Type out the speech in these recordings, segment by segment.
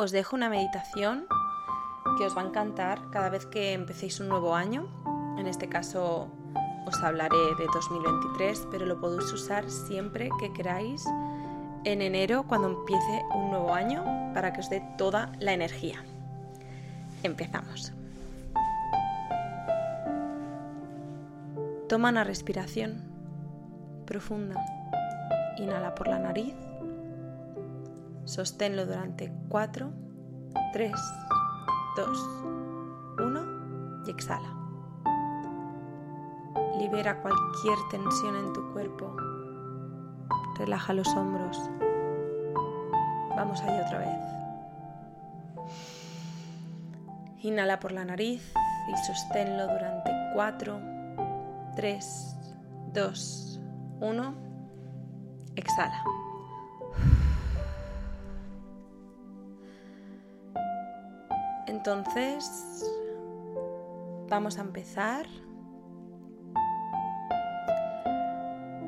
os dejo una meditación que os va a encantar cada vez que empecéis un nuevo año. En este caso os hablaré de 2023, pero lo podéis usar siempre que queráis en enero cuando empiece un nuevo año para que os dé toda la energía. Empezamos. Toma una respiración profunda. Inhala por la nariz. Sosténlo durante 4, 3, 2, 1 y exhala. Libera cualquier tensión en tu cuerpo. Relaja los hombros. Vamos allá otra vez. Inhala por la nariz y sosténlo durante 4, 3, 2, 1. Exhala. Entonces, vamos a empezar.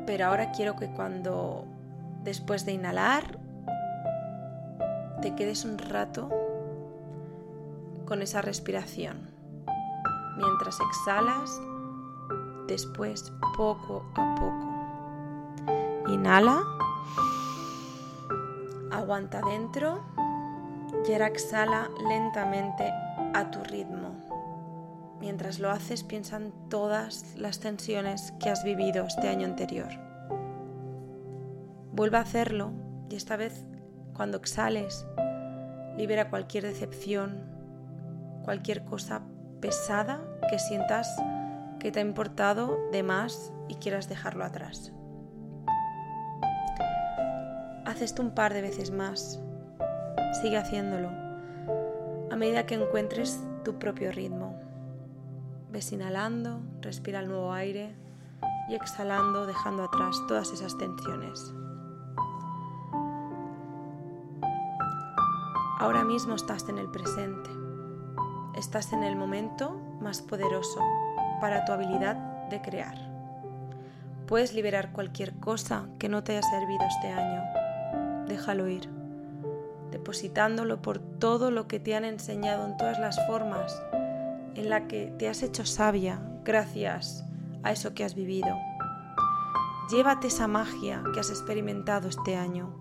Pero ahora quiero que cuando, después de inhalar, te quedes un rato con esa respiración. Mientras exhalas, después poco a poco. Inhala. Aguanta dentro y ahora exhala lentamente a tu ritmo. Mientras lo haces, piensa en todas las tensiones que has vivido este año anterior. Vuelve a hacerlo y esta vez, cuando exhales, libera cualquier decepción, cualquier cosa pesada que sientas que te ha importado de más y quieras dejarlo atrás. Haz esto un par de veces más Sigue haciéndolo a medida que encuentres tu propio ritmo. Ves inhalando, respira el nuevo aire y exhalando, dejando atrás todas esas tensiones. Ahora mismo estás en el presente. Estás en el momento más poderoso para tu habilidad de crear. Puedes liberar cualquier cosa que no te haya servido este año. Déjalo ir depositándolo por todo lo que te han enseñado en todas las formas en la que te has hecho sabia gracias a eso que has vivido. Llévate esa magia que has experimentado este año,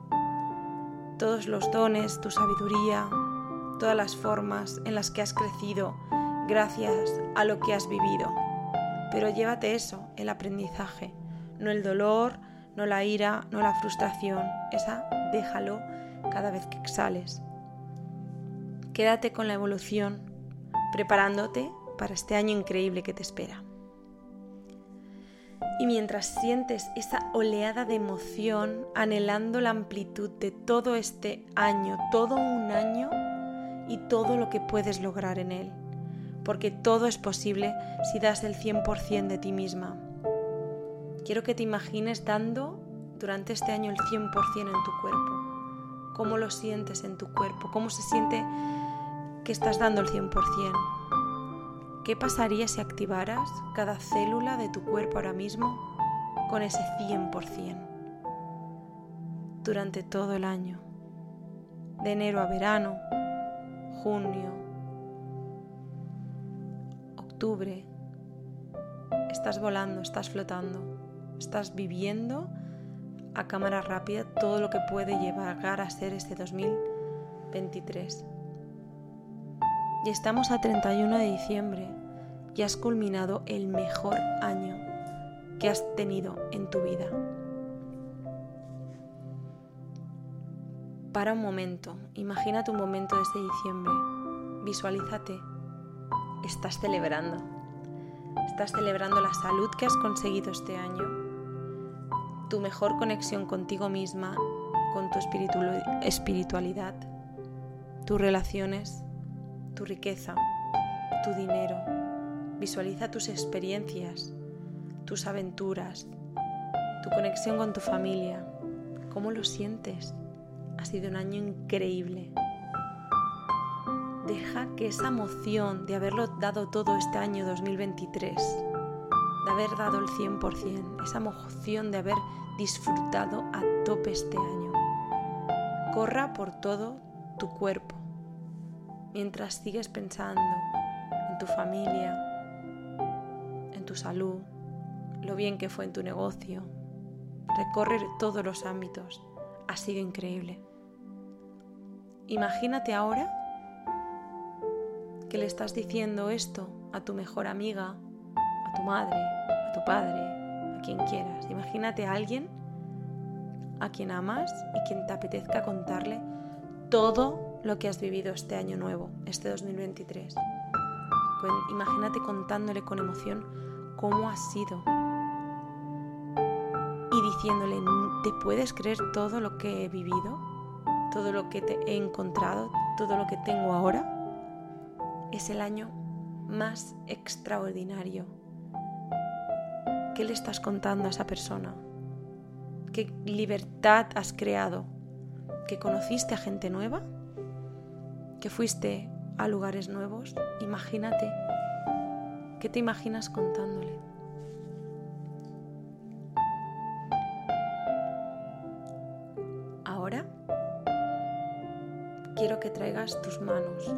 todos los dones, tu sabiduría, todas las formas en las que has crecido gracias a lo que has vivido. Pero llévate eso, el aprendizaje, no el dolor, no la ira, no la frustración, esa déjalo cada vez que exhales. Quédate con la evolución, preparándote para este año increíble que te espera. Y mientras sientes esa oleada de emoción, anhelando la amplitud de todo este año, todo un año y todo lo que puedes lograr en él, porque todo es posible si das el 100% de ti misma. Quiero que te imagines dando durante este año el 100% en tu cuerpo cómo lo sientes en tu cuerpo, cómo se siente que estás dando el 100%. ¿Qué pasaría si activaras cada célula de tu cuerpo ahora mismo con ese 100% durante todo el año? De enero a verano, junio, octubre. Estás volando, estás flotando, estás viviendo a cámara rápida todo lo que puede llevar a ser este 2023. Y estamos a 31 de diciembre. Y has culminado el mejor año que has tenido en tu vida. Para un momento, imagínate un momento de este diciembre, visualízate, estás celebrando, estás celebrando la salud que has conseguido este año, tu mejor conexión contigo misma, con tu espiritualidad, tus relaciones, tu riqueza, tu dinero. Visualiza tus experiencias, tus aventuras, tu conexión con tu familia. ¿Cómo lo sientes? Ha sido un año increíble. Deja que esa emoción de haberlo dado todo este año 2023 haber dado el 100%, esa emoción de haber disfrutado a tope este año. Corra por todo tu cuerpo, mientras sigues pensando en tu familia, en tu salud, lo bien que fue en tu negocio. Recorrer todos los ámbitos ha sido increíble. Imagínate ahora que le estás diciendo esto a tu mejor amiga, a tu madre, a tu padre, a quien quieras. Imagínate a alguien a quien amas y quien te apetezca contarle todo lo que has vivido este año nuevo, este 2023. Imagínate contándole con emoción cómo ha sido y diciéndole, ¿te puedes creer todo lo que he vivido? ¿Todo lo que te he encontrado? ¿Todo lo que tengo ahora? Es el año más extraordinario. ¿Qué le estás contando a esa persona? ¿Qué libertad has creado? ¿Que conociste a gente nueva? ¿Que fuiste a lugares nuevos? Imagínate. ¿Qué te imaginas contándole? Ahora quiero que traigas tus manos.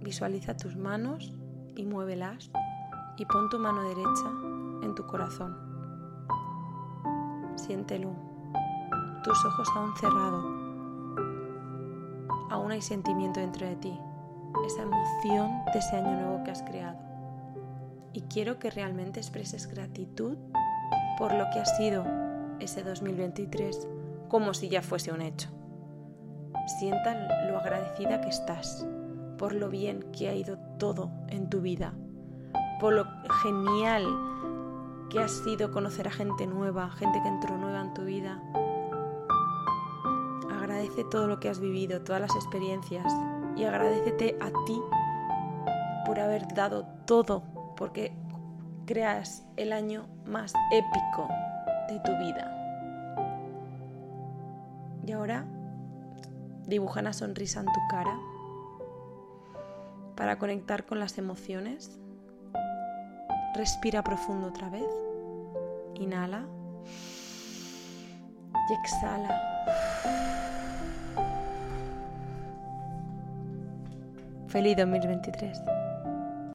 Visualiza tus manos y muévelas y pon tu mano derecha en tu corazón. Siéntelo. Tus ojos aún cerrados. Aún hay sentimiento dentro de ti. Esa emoción de ese año nuevo que has creado. Y quiero que realmente expreses gratitud por lo que ha sido ese 2023, como si ya fuese un hecho. Sienta lo agradecida que estás, por lo bien que ha ido todo en tu vida, por lo genial que ha sido conocer a gente nueva, gente que entró nueva en tu vida. Agradece todo lo que has vivido, todas las experiencias y agradecete a ti por haber dado todo, porque creas el año más épico de tu vida. Y ahora dibuja una sonrisa en tu cara para conectar con las emociones. Respira profundo otra vez. Inhala. Y exhala. Feliz 2023.